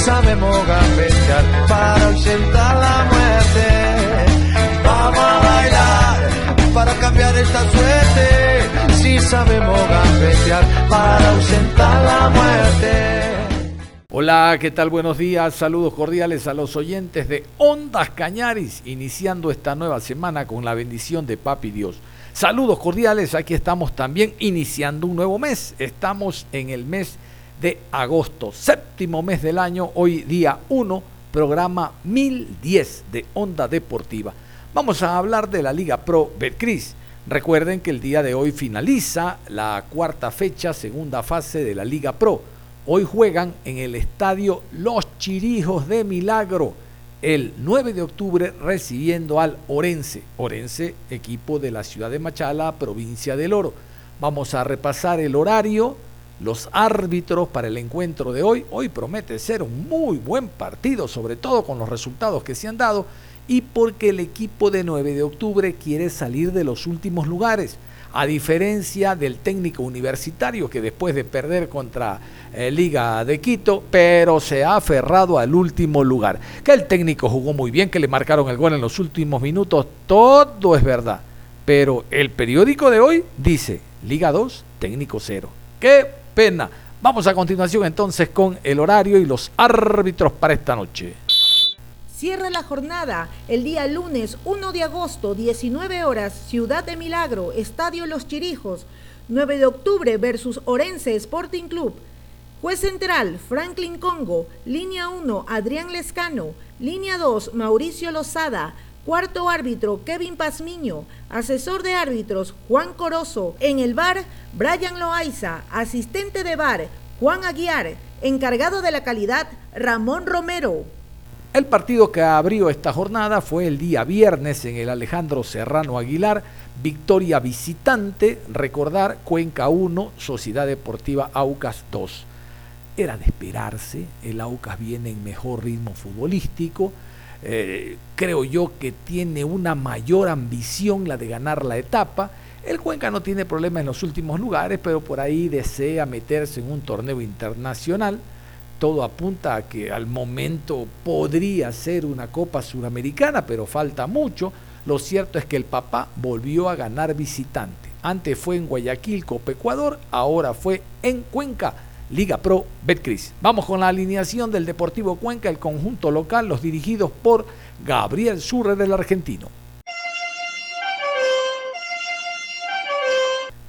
Sabemos gambetear para ausentar la muerte. Vamos a bailar para cambiar esta suerte. Si sabemos gambetear para ausentar la muerte. Hola, ¿qué tal? Buenos días, saludos cordiales a los oyentes de Ondas Cañaris, iniciando esta nueva semana con la bendición de Papi Dios. Saludos cordiales, aquí estamos también iniciando un nuevo mes. Estamos en el mes de agosto, séptimo mes del año, hoy día 1, programa 1010 de Onda Deportiva. Vamos a hablar de la Liga Pro Betcris. Recuerden que el día de hoy finaliza la cuarta fecha, segunda fase de la Liga Pro. Hoy juegan en el estadio Los Chirijos de Milagro el 9 de octubre recibiendo al Orense. Orense, equipo de la ciudad de Machala, provincia del Oro. Vamos a repasar el horario los árbitros para el encuentro de hoy. Hoy promete ser un muy buen partido, sobre todo con los resultados que se han dado y porque el equipo de 9 de octubre quiere salir de los últimos lugares. A diferencia del técnico universitario que después de perder contra eh, Liga de Quito, pero se ha aferrado al último lugar. Que el técnico jugó muy bien, que le marcaron el gol en los últimos minutos, todo es verdad. Pero el periódico de hoy dice Liga 2, técnico 0. ¿Qué pena. Vamos a continuación entonces con el horario y los árbitros para esta noche. Cierra la jornada el día lunes 1 de agosto, 19 horas, Ciudad de Milagro, Estadio Los Chirijos, 9 de octubre versus Orense Sporting Club. Juez central, Franklin Congo. Línea 1, Adrián Lescano. Línea 2, Mauricio Lozada. Cuarto árbitro, Kevin Pazmiño. Asesor de árbitros, Juan Corozo. En el bar, Brian Loaiza. Asistente de bar, Juan Aguiar. Encargado de la calidad, Ramón Romero. El partido que abrió esta jornada fue el día viernes en el Alejandro Serrano Aguilar, victoria visitante, recordar Cuenca 1, Sociedad Deportiva Aucas 2. Era de esperarse, el Aucas viene en mejor ritmo futbolístico, eh, creo yo que tiene una mayor ambición la de ganar la etapa. El Cuenca no tiene problema en los últimos lugares, pero por ahí desea meterse en un torneo internacional. Todo apunta a que al momento podría ser una Copa Suramericana, pero falta mucho. Lo cierto es que el papá volvió a ganar visitante. Antes fue en Guayaquil, Copa Ecuador, ahora fue en Cuenca Liga Pro Betcris. Vamos con la alineación del Deportivo Cuenca, el conjunto local, los dirigidos por Gabriel Surre del Argentino.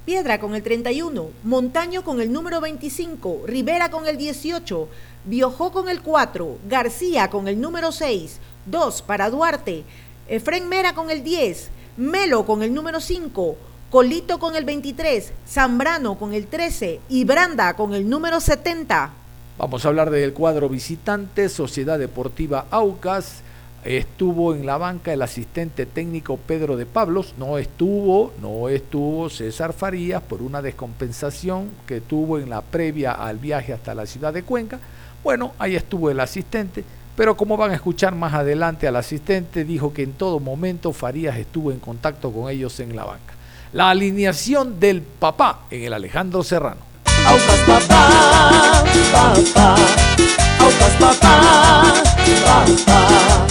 Piedra con el 31, Montaño con el número 25, Rivera con el 18, Biojó con el 4, García con el número 6, 2 para Duarte, Efren Mera con el 10, Melo con el número 5, Colito con el 23, Zambrano con el 13 y Branda con el número 70. Vamos a hablar del cuadro visitante, Sociedad Deportiva Aucas. Estuvo en la banca el asistente técnico Pedro de Pablos, no estuvo, no estuvo César Farías por una descompensación que tuvo en la previa al viaje hasta la ciudad de Cuenca. Bueno, ahí estuvo el asistente, pero como van a escuchar más adelante al asistente, dijo que en todo momento Farías estuvo en contacto con ellos en la banca la alineación del papá en el Alejandro Serrano. Aucas papá, papá, Aucas papá, papá.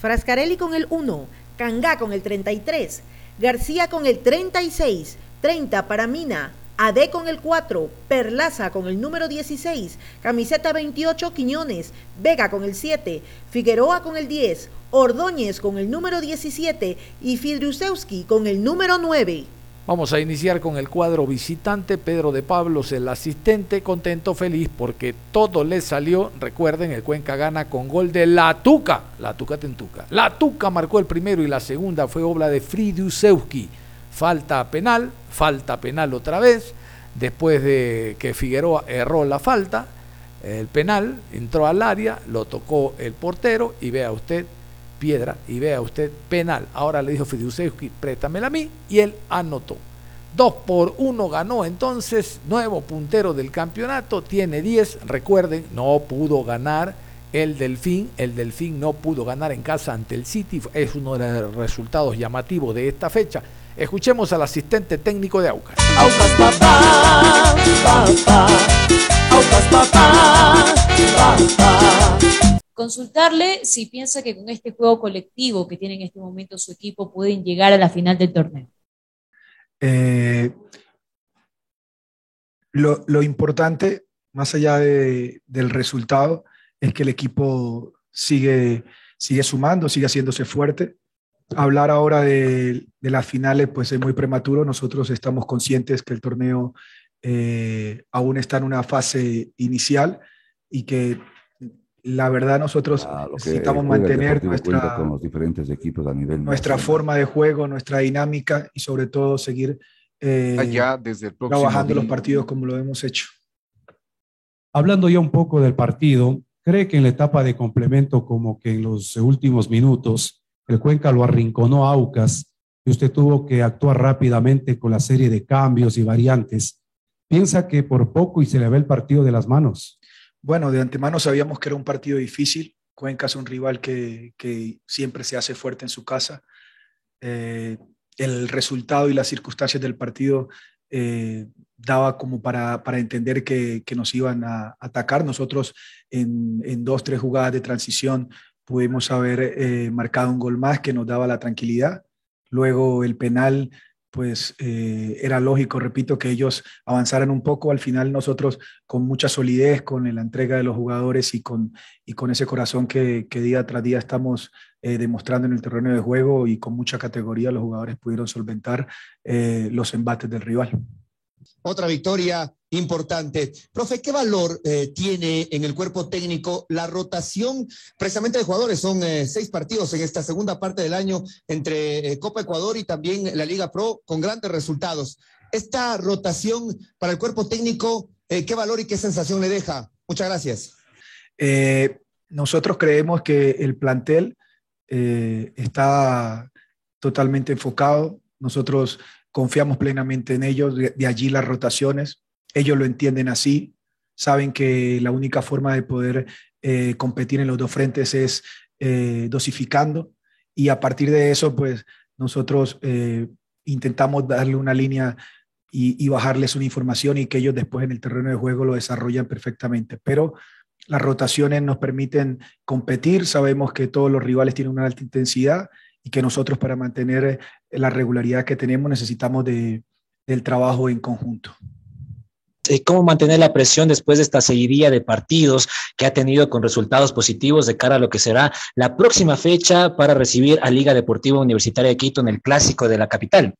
Frascarelli con el 1, Cangá con el 33, García con el 36, 30 para Mina, AD con el 4, Perlaza con el número 16, camiseta 28 Quiñones, Vega con el 7, Figueroa con el 10, Ordóñez con el número 17 y Fidrusewski con el número 9. Vamos a iniciar con el cuadro visitante. Pedro de Pablos, el asistente, contento, feliz porque todo le salió. Recuerden, el Cuenca gana con gol de La Tuca. La Tuca Tentuca. La Tuca marcó el primero y la segunda fue obra de Fridiusewski. Falta penal, falta penal otra vez. Después de que Figueroa erró la falta, el penal entró al área, lo tocó el portero y vea usted, piedra y vea usted penal. Ahora le dijo Fidiusewski, préstamela a mí y él anotó. 2 por 1 ganó entonces, nuevo puntero del campeonato, tiene 10. Recuerden, no pudo ganar el Delfín. El Delfín no pudo ganar en casa ante el City. Es uno de los resultados llamativos de esta fecha. Escuchemos al asistente técnico de Aucas. Aucas papá, papá, Aucas papá, papá consultarle si piensa que con este juego colectivo que tiene en este momento su equipo pueden llegar a la final del torneo. Eh, lo, importante, más allá del resultado, es que el equipo sigue, sigue sumando, sigue haciéndose fuerte. Hablar ahora de, las finales pues es muy prematuro. Nosotros estamos conscientes que el torneo eh, aún está en una fase inicial y que la verdad nosotros ah, necesitamos mantener nuestra, con los diferentes equipos a nivel nuestra forma de juego, nuestra dinámica y sobre todo seguir eh, Allá desde el trabajando los partidos como lo hemos hecho. Hablando ya un poco del partido, ¿cree que en la etapa de complemento como que en los últimos minutos el Cuenca lo arrinconó a Aucas y usted tuvo que actuar rápidamente con la serie de cambios y variantes? ¿Piensa que por poco y se le ve el partido de las manos? Bueno, de antemano sabíamos que era un partido difícil. Cuenca es un rival que, siempre se hace fuerte en su casa. Eh, el resultado y las circunstancias del partido eh, daba como para, entender que, nos iban a atacar. Nosotros en, dos, tres jugadas de transición pudimos haber eh, marcado un gol más que nos daba la tranquilidad. Luego el penal pues eh, era lógico, repito, que ellos avanzaran un poco. Al final nosotros con mucha solidez, con la entrega de los jugadores y con, y con ese corazón que, día tras día estamos eh, demostrando en el terreno de juego y con mucha categoría, los jugadores pudieron solventar los embates del rival. Otra victoria importante. Profe, ¿qué valor eh, tiene en el cuerpo técnico la rotación precisamente de jugadores? Son eh, seis partidos en esta segunda parte del año entre eh, Copa Ecuador y también la Liga Pro con grandes resultados. Esta rotación para el cuerpo técnico, ¿qué valor y qué sensación le deja? Muchas gracias. nosotros creemos que el plantel está totalmente enfocado. Nosotros confiamos plenamente en ellos, de allí las rotaciones. Ellos lo entienden así, saben que la única forma de poder eh, competir en los dos frentes es eh, dosificando. Y a partir de eso, pues nosotros eh, intentamos darle una línea y, bajarles una información y que ellos después en el terreno de juego lo desarrollan perfectamente. Pero las rotaciones nos permiten competir, sabemos que todos los rivales tienen una alta intensidad y que nosotros para mantener la regularidad que tenemos necesitamos de, del trabajo en conjunto. Eh, cómo mantener la presión después de esta seguidilla de partidos que ha tenido con resultados positivos de cara a lo que será la próxima fecha para recibir a Liga Deportiva Universitaria de Quito en el clásico de la capital.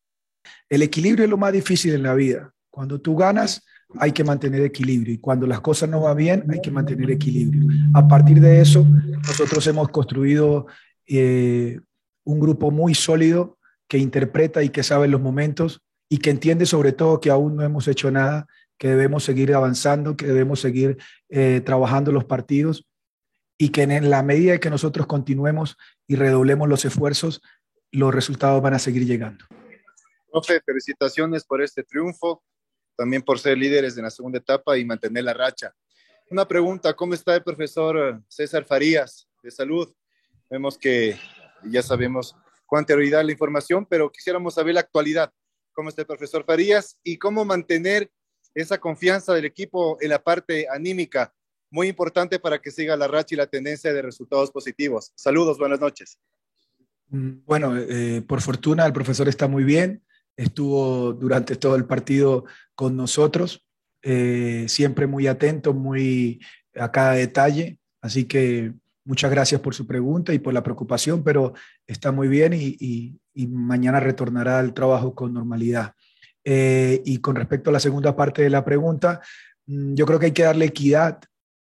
El equilibrio es lo más difícil en la vida. Cuando tú ganas, hay que mantener equilibrio y cuando las cosas no van bien, hay que mantener equilibrio. A partir de eso, nosotros hemos construido eh, un grupo muy sólido que interpreta y que sabe los momentos y que entiende sobre todo que aún no hemos hecho nada que debemos seguir avanzando, que debemos seguir eh, trabajando los partidos y que en la medida que nosotros continuemos y redoblemos los esfuerzos, los resultados van a seguir llegando. Profe, felicitaciones por este triunfo, también por ser líderes en la segunda etapa y mantener la racha. Una pregunta, ¿cómo está el profesor César Farías de salud? Vemos que ya sabemos con anterioridad la información, pero quisiéramos saber la actualidad. ¿Cómo está el profesor Farías y cómo mantener esa confianza del equipo en la parte anímica, muy importante para que siga la racha y la tendencia de resultados positivos. Saludos, buenas noches. Mm, bueno, eh, por fortuna el profesor está muy bien, estuvo durante todo el partido con nosotros, eh, siempre muy atento, muy a cada detalle, así que muchas gracias por su pregunta y por la preocupación, pero está muy bien y mañana retornará al trabajo con normalidad. Eh, y con respecto a la segunda parte de la pregunta, mm, yo creo que hay que darle equidad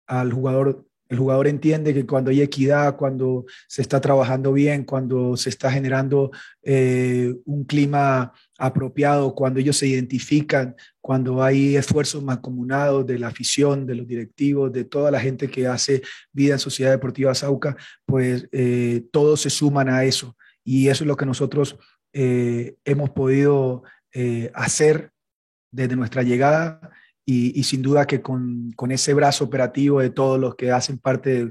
al jugador. El jugador entiende que cuando hay equidad, cuando se está trabajando bien, cuando se está generando eh, un clima apropiado, cuando ellos se identifican, cuando hay esfuerzos mancomunados de la afición, de los directivos, de toda la gente que hace vida en Sociedad Deportiva Sauca, pues eh, todos se suman a eso. Y eso es lo que nosotros eh, hemos podido hacer desde nuestra llegada y, sin duda que con, con, ese brazo operativo de todos los que hacen parte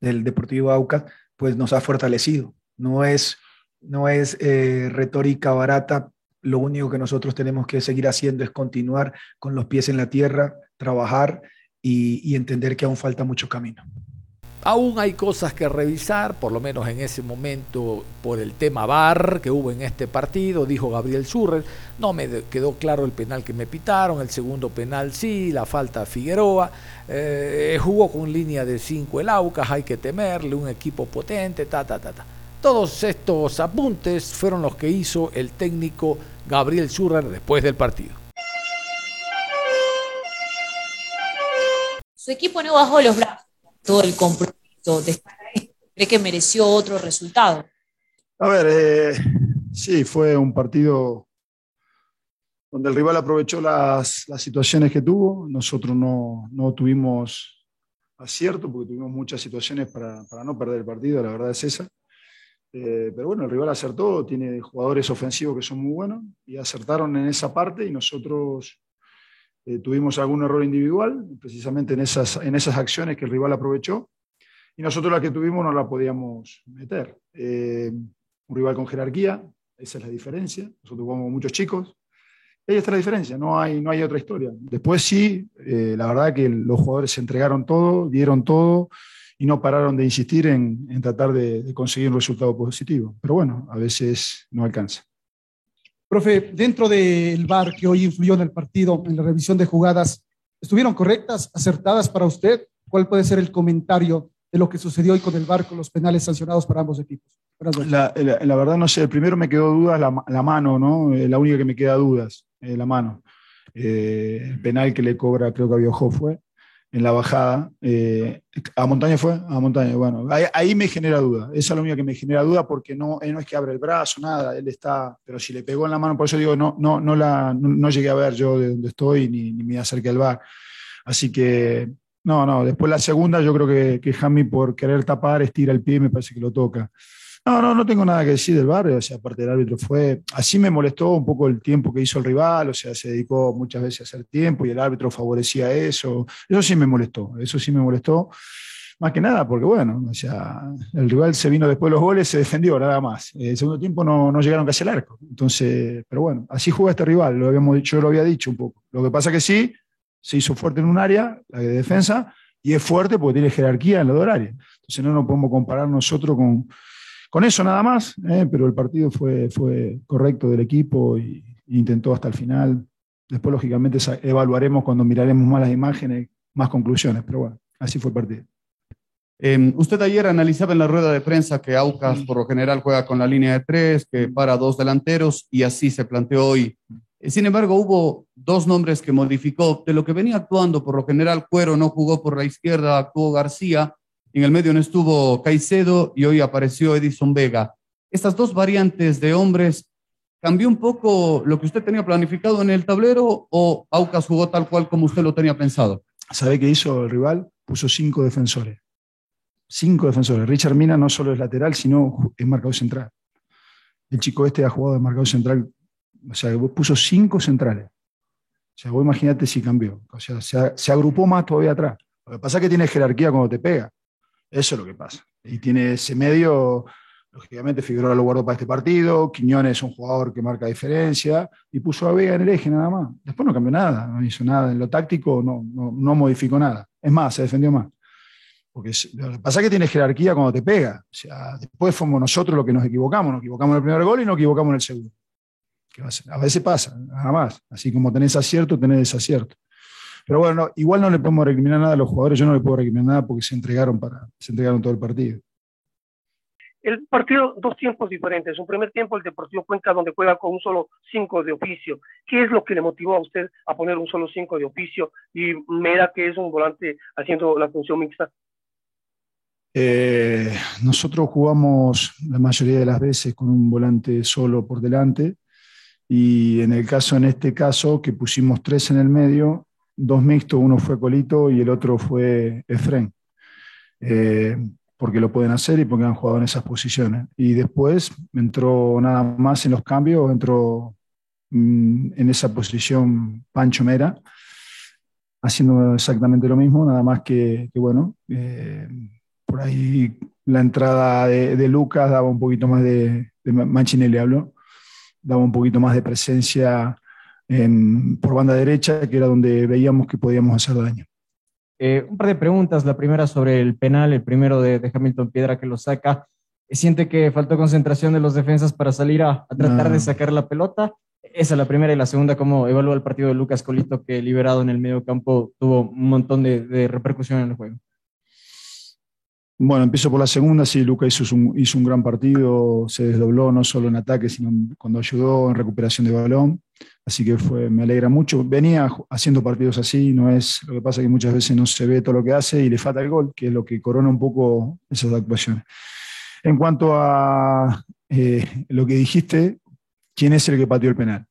del, Deportivo Aucas, pues nos ha fortalecido. No es, no es retórica barata lo único que nosotros tenemos que seguir haciendo es continuar con los pies en la tierra, trabajar y, entender que aún falta mucho camino. Aún hay cosas que revisar, por lo menos en ese momento, por el tema VAR que hubo en este partido, dijo Gabriel Surrer. No me quedó claro el penal que me pitaron, el segundo penal sí, la falta a Figueroa. Eh, jugó con línea de 5 el Aucas, hay que temerle, un equipo potente, ta, ta, ta, ta. Todos estos apuntes fueron los que hizo el técnico Gabriel Schurrer después del partido. Su equipo no bajó los brazos, el compromiso. ¿Cree que mereció otro resultado? A ver, eh, sí, fue un partido donde el rival aprovechó las, situaciones que tuvo. Nosotros no, tuvimos acierto porque tuvimos muchas situaciones para, para no perder el partido, la verdad es esa. Eh, pero bueno, el rival acertó, tiene jugadores ofensivos que son muy buenos y acertaron en esa parte y nosotros eh, tuvimos algún error individual, precisamente en esas, en esas acciones que el rival aprovechó y nosotros la que tuvimos no la podíamos meter. Eh, un rival con jerarquía, esa es la diferencia. Nosotros jugamos muchos chicos. Ahí está la diferencia, no hay, no hay otra historia. Después sí, la verdad que los jugadores se entregaron todo, dieron todo y no pararon de insistir en, tratar de, conseguir un resultado positivo. Pero bueno, a veces no alcanza. Profe, dentro del VAR que hoy influyó en el partido, en la revisión de jugadas, ¿estuvieron correctas, acertadas para usted? ¿Cuál puede ser el comentario de lo que sucedió hoy con el VAR, con los penales sancionados para ambos equipos? La, verdad no sé, primero me quedó dudas la, la mano, ¿no? Eh, la única que me queda dudas, eh, la mano. Eh, el penal que le cobra, creo que a Biojo fue en la bajada. Eh, ¿A montaña fue? A montaña, bueno. Ahí, me genera duda. Esa es la única que me genera duda porque no, no es que abre el brazo, nada. Él está, pero si le pegó en la mano, por eso digo, no, no, no, la, no, llegué a ver yo de dónde estoy ni, ni me acerqué al bar. Así que, no, no. Después la segunda, yo creo que, que Jami por querer tapar estira el pie y me parece que lo toca. No, no, no tengo nada que decir del barrio, o sea, aparte del árbitro fue, así me molestó un poco el tiempo que hizo el rival, o sea, se dedicó muchas veces a hacer tiempo y el árbitro favorecía eso, eso sí me molestó, eso sí me molestó, más que nada porque bueno, o sea, el rival se vino después de los goles, se defendió nada más, el segundo tiempo no, no llegaron casi al arco, entonces, pero bueno, así juega este rival, lo habíamos dicho, yo lo había dicho un poco, lo que pasa que sí, se hizo fuerte en un área, la de defensa, y es fuerte porque tiene jerarquía en la de horario, entonces no nos podemos comparar nosotros con con eso nada más, eh, pero el partido fue, fue correcto del equipo y, intentó hasta el final. Después, lógicamente, evaluaremos cuando miraremos más las imágenes, más conclusiones, pero bueno, así fue el partido. Em, usted ayer analizaba en la rueda de prensa que Aucas por lo general juega con la línea de tres, que para dos delanteros y así se planteó hoy. Eh, sin embargo, hubo dos nombres que modificó. De lo que venía actuando, por lo general, Cuero no jugó por la izquierda, actuó García en el medio no estuvo Caicedo y hoy apareció Edison Vega. Estas dos variantes de hombres, ¿cambió un poco lo que usted tenía planificado en el tablero o Aucas jugó tal cual como usted lo tenía pensado? ¿Sabe qué hizo el rival? Puso cinco defensores. Cinco defensores. Richard Mina no solo es lateral, sino es marcador central. El chico este ha jugado de marcador central, o sea, puso cinco centrales. O sea, vos imagínate si cambió. O sea, se, se agrupó más todavía atrás. Lo que pasa es que tiene jerarquía cuando te pega. Eso es lo que pasa. Y tiene ese medio, lógicamente Figueroa lo guardó para este partido, Quiñones es un jugador que marca diferencia, y puso a Vega en el eje nada más. Después no cambió nada, no hizo nada. En lo táctico no, no, modificó nada. Es más, se defendió más. Porque lo que pasa es que tiene jerarquía cuando te pega. O sea, después fuimos nosotros los que nos equivocamos. Nos equivocamos en el primer gol y nos equivocamos en el segundo. A veces pasa, nada más. Así como tenés acierto, tenés desacierto. Pero bueno, igual no le podemos recriminar nada a los jugadores, yo no le puedo recriminar nada porque se entregaron, para, se entregaron todo el partido. el partido, dos tiempos diferentes. Un primer tiempo, el Deportivo Cuenca, donde juega con un solo cinco de oficio. ¿Qué es lo que le motivó a usted a poner un solo cinco de oficio? Y Mera, que es un volante haciendo la función mixta. Eh, nosotros jugamos la mayoría de las veces con un volante solo por delante y en el caso, en este caso, que pusimos tres en el medio, dos mixtos, uno fue Colito y el otro fue Efren. Eh, porque lo pueden hacer y porque han jugado en esas posiciones. Y después entró nada más en los cambios, entró mm, en esa posición Pancho Mera, haciendo exactamente lo mismo, nada más que, bueno, eh, por ahí la entrada de, Lucas daba un poquito más de, de Manchinelli habló, daba un poquito más de presencia por banda derecha, que era donde veíamos que podíamos hacer daño. Eh, un par de preguntas. La primera sobre el penal, el primero de, Hamilton Piedra que lo saca. ¿Siente que faltó concentración de los defensas para salir a, tratar de sacar la pelota? Esa es la primera. Y la segunda, ¿cómo evalúa el partido de Lucas Colito que liberado en el medio campo tuvo un montón de, repercusión en el juego? Bueno, empiezo por la segunda. Sí, Lucas hizo un, hizo un gran partido, se desdobló no solo en ataque, sino cuando ayudó en recuperación de balón. Así que fue, me alegra mucho. Venía haciendo partidos así, no es lo que pasa que muchas veces no se ve todo lo que hace y le falta el gol, que es lo que corona un poco esas actuaciones. En cuanto a eh, lo que dijiste, ¿quién es el que pateó el penal?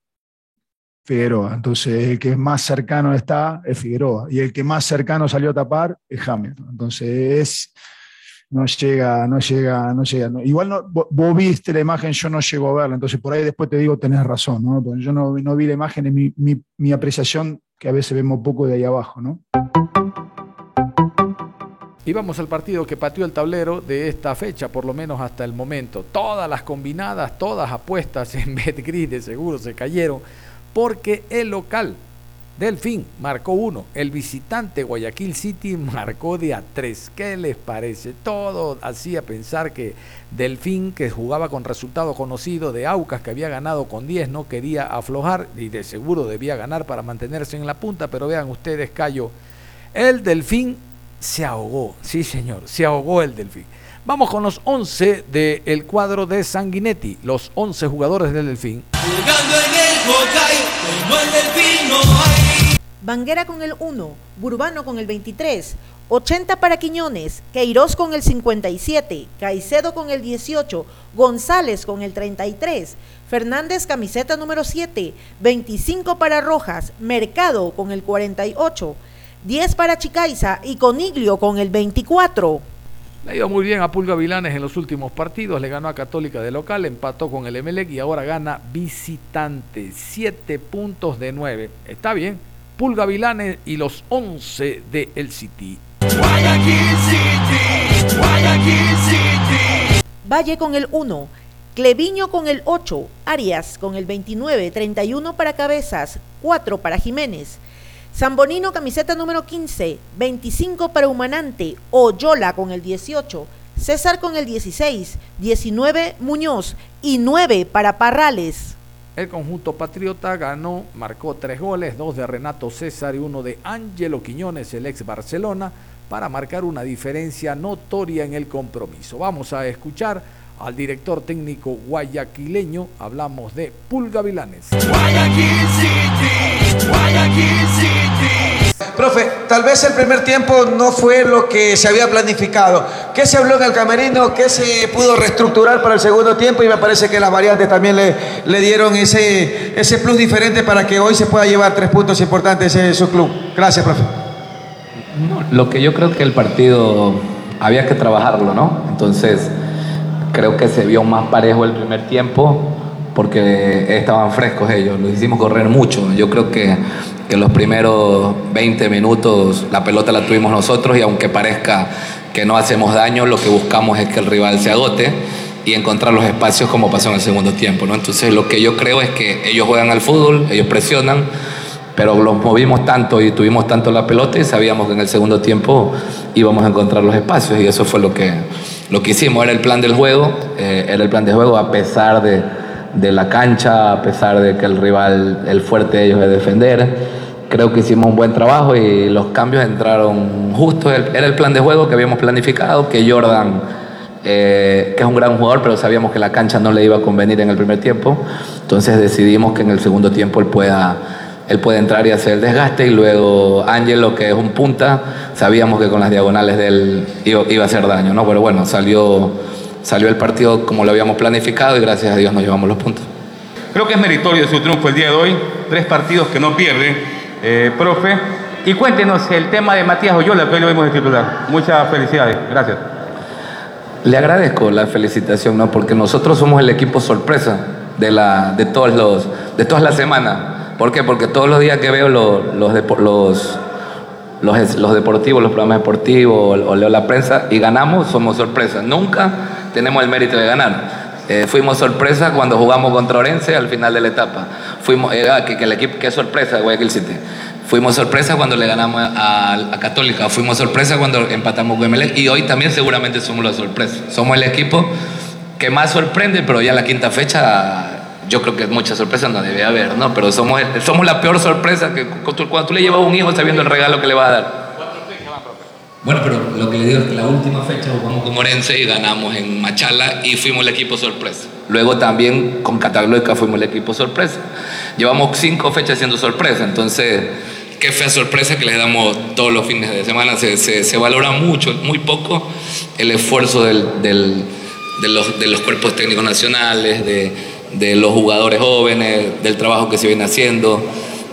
Figueroa. Entonces, el que más cercano está es Figueroa. Y el que más cercano salió a tapar es Hamilton. Entonces, es no llega, no llega, no llega. Igual no, vos, viste la imagen, yo no llego a verla, entonces por ahí después te digo, tenés razón, ¿no? Porque yo no, no vi la imagen, es mi, mi, apreciación, que a veces vemos poco de ahí abajo, ¿no? Y vamos al partido que pateó el tablero de esta fecha, por lo menos hasta el momento. Todas las combinadas, todas apuestas en Betgrid de seguro se cayeron, porque el local Delfín marcó uno. El visitante Guayaquil City marcó de a tres. ¿Qué les parece? Todo hacía pensar que Delfín, que jugaba con resultado conocido de Aucas, que había ganado con 10, no quería aflojar y de seguro debía ganar para mantenerse en la punta. Pero vean ustedes, Cayo, el Delfín se ahogó. Sí, señor, se ahogó el Delfín. Vamos con los 11 del cuadro de Sanguinetti, los 11 jugadores del Delfín. Jugando Banguera con el 1, Burbano con el 23, 80 para Quiñones, Queiroz con el 57, Caicedo con el 18, González con el 33, Fernández camiseta número 7, 25 para Rojas, Mercado con el 48, 10 para Chicaiza y Coniglio con el 24. Le ha ido muy bien a Pulga Vilanes en los últimos partidos, le ganó a Católica de local, empató con el Emelec y ahora gana visitante, 7 puntos de 9. Está bien, Pulga Vilanes y los 11 de El City. Guayaquil City, Guayaquil City. Valle con el 1, Cleviño con el 8, Arias con el 29, 31 para Cabezas, 4 para Jiménez. Zambonino camiseta número 15, 25 para Humanante, Oyola con el 18, César con el 16, 19 Muñoz y 9 para Parrales. El conjunto patriota ganó, marcó tres goles, dos de Renato César y uno de Ángelo Quiñones, el ex Barcelona, para marcar una diferencia notoria en el compromiso. Vamos a escuchar al director técnico guayaquileño, hablamos de Pulga Vilanes. Guayaquil City, Guayaquil City. Profe, tal vez el primer tiempo no fue lo que se había planificado. ¿Qué se habló en el camerino? ¿Qué se pudo reestructurar para el segundo tiempo? Y me parece que las variantes también le, le dieron ese, ese plus diferente para que hoy se pueda llevar tres puntos importantes en su club. Gracias, profe. lo que yo creo que el partido había que trabajarlo, ¿no? Entonces Creo que se vio más parejo el primer tiempo porque estaban frescos ellos, los hicimos correr mucho. Yo creo que, que los primeros 20 minutos la pelota la tuvimos nosotros y aunque parezca que no hacemos daño, lo que buscamos es que el rival se agote y encontrar los espacios como pasó en el segundo tiempo. ¿no? Entonces lo que yo creo es que ellos juegan al fútbol, ellos presionan, pero los movimos tanto y tuvimos tanto la pelota y sabíamos que en el segundo tiempo íbamos a encontrar los espacios y eso fue lo que, lo que hicimos, era el plan del juego, eh, era el plan de juego a pesar de, de, la cancha, a pesar de que el rival, el fuerte de ellos es defender. Creo que hicimos un buen trabajo y los cambios entraron justo, era el plan de juego que habíamos planificado, que Jordan eh, que es un gran jugador, pero sabíamos que la cancha no le iba a convenir en el primer tiempo. Entonces decidimos que en el segundo tiempo él pueda, él puede entrar y hacer el desgaste. Y luego Ángelo, que es un punta, sabíamos que con las diagonales de él iba, a hacer daño, ¿no? Pero bueno, salió, salió el partido como lo habíamos planificado y gracias a Dios nos llevamos los puntos. Creo que es meritorio su triunfo el día de hoy, tres partidos que no pierde, eh, profe. Y cuéntenos el tema de Matías Oyola, que lo vimos de titular. Muchas felicidades, gracias. Le agradezco la felicitación, ¿no? Porque nosotros somos el equipo sorpresa de, la, de, todos los, de todas las semanas. ¿Por qué? Porque todos los días que veo los, los, los, deportivos, los programas deportivos, o leo la prensa y ganamos, somos sorpresa. Nunca tenemos el mérito de ganar. Eh, fuimos sorpresa cuando jugamos contra Orense al final de la etapa. Fuimos, eh, que, que, el equipo, qué sorpresa Guayaquil City. Fuimos sorpresa cuando le ganamos a, a Católica, fuimos sorpresa cuando empatamos con Emelec y hoy también seguramente somos la sorpresa. Somos el equipo que más sorprende, pero ya la quinta fecha yo creo que mucha sorpresa no debe haber, ¿no? Pero somos, somos la peor sorpresa que cuando tú le llevas a un hijo sabiendo el regalo que le va a dar. Bueno, pero lo que le digo es que la última fecha jugamos con Morense y ganamos en Machala y fuimos el equipo sorpresa. Luego también con Cataluña fuimos el equipo sorpresa. Llevamos cinco fechas siendo sorpresa, entonces qué fea sorpresa que les damos todos los fines de semana. Se, se, se valora mucho, muy poco, el esfuerzo del, del, de, los, de, los, cuerpos técnicos nacionales, de, de, los jugadores jóvenes, del trabajo que se viene haciendo.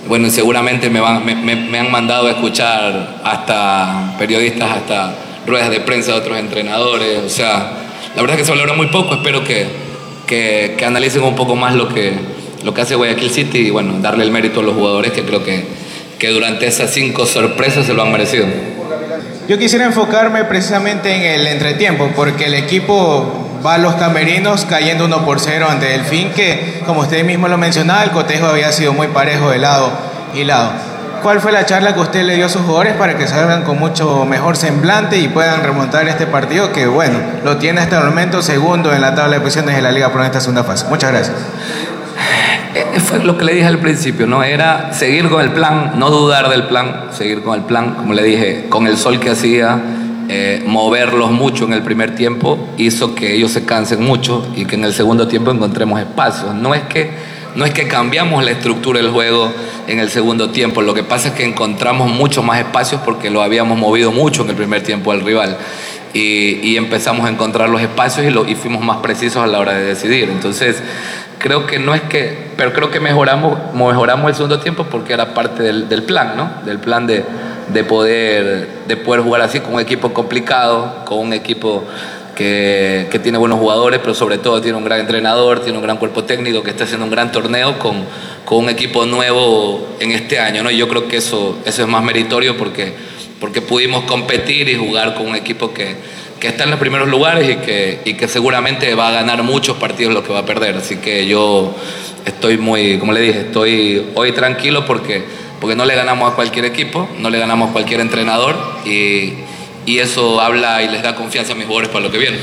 Bueno, seguramente me, van, me, me, han mandado a escuchar hasta periodistas, hasta ruedas de prensa de otros entrenadores. O sea, la verdad es que se valora muy poco. Espero que, que, que analicen un poco más lo que, lo que hace Guayaquil City y bueno, darle el mérito a los jugadores que creo que, que durante esas cinco sorpresas se lo han merecido. Yo quisiera enfocarme precisamente en el entretiempo, porque el equipo va a los camerinos cayendo 1 por 0 ante Delfín, que como usted mismo lo mencionaba, el cotejo había sido muy parejo de lado y lado. ¿Cuál fue la charla que usted le dio a sus jugadores para que salgan con mucho mejor semblante y puedan remontar este partido que, bueno, lo tiene hasta el momento segundo en la tabla de posiciones de la Liga Pro en esta segunda fase? Muchas gracias. Eh, fue lo que le dije al principio, ¿no? Era seguir con el plan, no dudar del plan, seguir con el plan, como le dije, con el sol que hacía, eh, moverlos mucho en el primer tiempo hizo que ellos se cansen mucho y que en el segundo tiempo encontremos espacios. No es que, no es que cambiamos la estructura del juego en el segundo tiempo, lo que pasa es que encontramos mucho más espacios porque lo habíamos movido mucho en el primer tiempo al rival. Y, y empezamos a encontrar los espacios y, lo, y fuimos más precisos a la hora de decidir. Entonces, creo que no es que, pero creo que mejoramos, mejoramos el segundo tiempo porque era parte del, del plan, ¿no? Del plan de, de, poder, de poder jugar así con un equipo complicado, con un equipo que, que, tiene buenos jugadores, pero sobre todo tiene un gran entrenador, tiene un gran cuerpo técnico que está haciendo un gran torneo con, con un equipo nuevo en este año, ¿no? Y yo creo que eso, eso es más meritorio porque, porque pudimos competir y jugar con un equipo que, que está en los primeros lugares y que, y que seguramente va a ganar muchos partidos lo que va a perder. Así que yo estoy muy, como le dije, estoy hoy tranquilo porque, porque no le ganamos a cualquier equipo, no le ganamos a cualquier entrenador y, y eso habla y les da confianza a mis jugadores para lo que viene.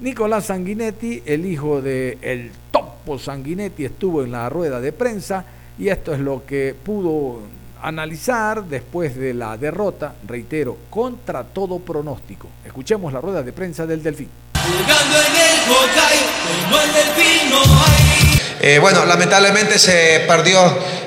Nicolás Sanguinetti, el hijo de el topo Sanguinetti, estuvo en la rueda de prensa y esto es lo que pudo analizar después de la derrota, reitero, contra todo pronóstico. Escuchemos la rueda de prensa del Delfín. Eh, bueno, lamentablemente se perdió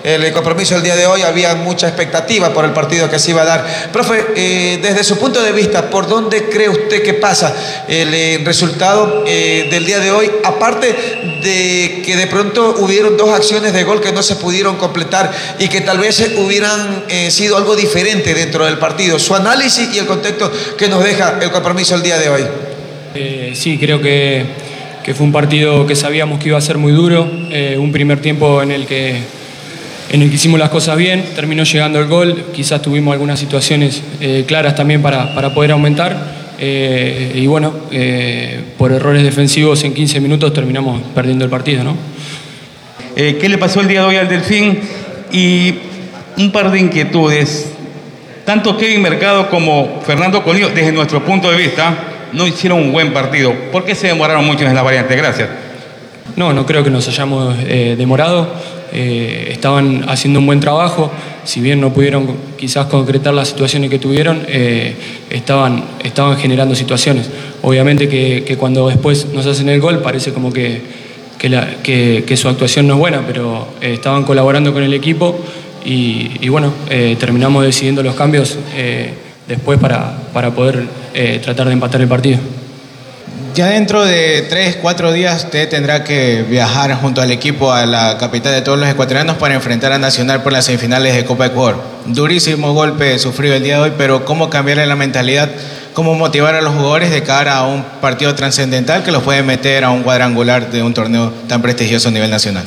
el compromiso el día de hoy, había mucha expectativa por el partido que se iba a dar. Profe, eh, desde su punto de vista, ¿por dónde cree usted que pasa el eh, resultado eh, del día de hoy? Aparte de que de pronto hubieron dos acciones de gol que no se pudieron completar y que tal vez hubieran sido algo diferente dentro del partido. Su análisis y el contexto que nos deja el compromiso el día de hoy. sí, creo que fue un partido que sabíamos que iba a ser muy duro, un primer tiempo en el que en el que hicimos las cosas bien, terminó llegando el gol, quizás tuvimos algunas situaciones eh, claras también para, para poder aumentar eh, y bueno, por errores defensivos en 15 minutos terminamos perdiendo el partido. ¿no? ¿Qué le pasó el día de hoy al Delfín? Y un par de inquietudes. Tanto Kevin Mercado como Fernando Colillo, desde nuestro punto de vista, no hicieron un buen partido. ¿Por qué se demoraron mucho en la variante? Gracias. No, no creo que nos hayamos eh, demorado. Eh, estaban haciendo un buen trabajo. Si bien no pudieron quizás concretar las situaciones que tuvieron, eh, estaban, estaban generando situaciones. Obviamente que, que cuando después nos hacen el gol parece como que, que, su actuación no es buena, pero estaban colaborando con el equipo y, y bueno, terminamos decidiendo los cambios después para, para poder tratar de empatar el partido. Ya dentro de tres, cuatro días usted tendrá que viajar junto al equipo a la capital de todos los ecuatorianos para enfrentar a Nacional por las semifinales de Copa Ecuador. Durísimo golpe sufrido el día de hoy, pero ¿cómo cambiar la mentalidad? ¿Cómo motivar a los jugadores de cara a un partido trascendental que los puede meter a un cuadrangular de un torneo tan prestigioso a nivel nacional?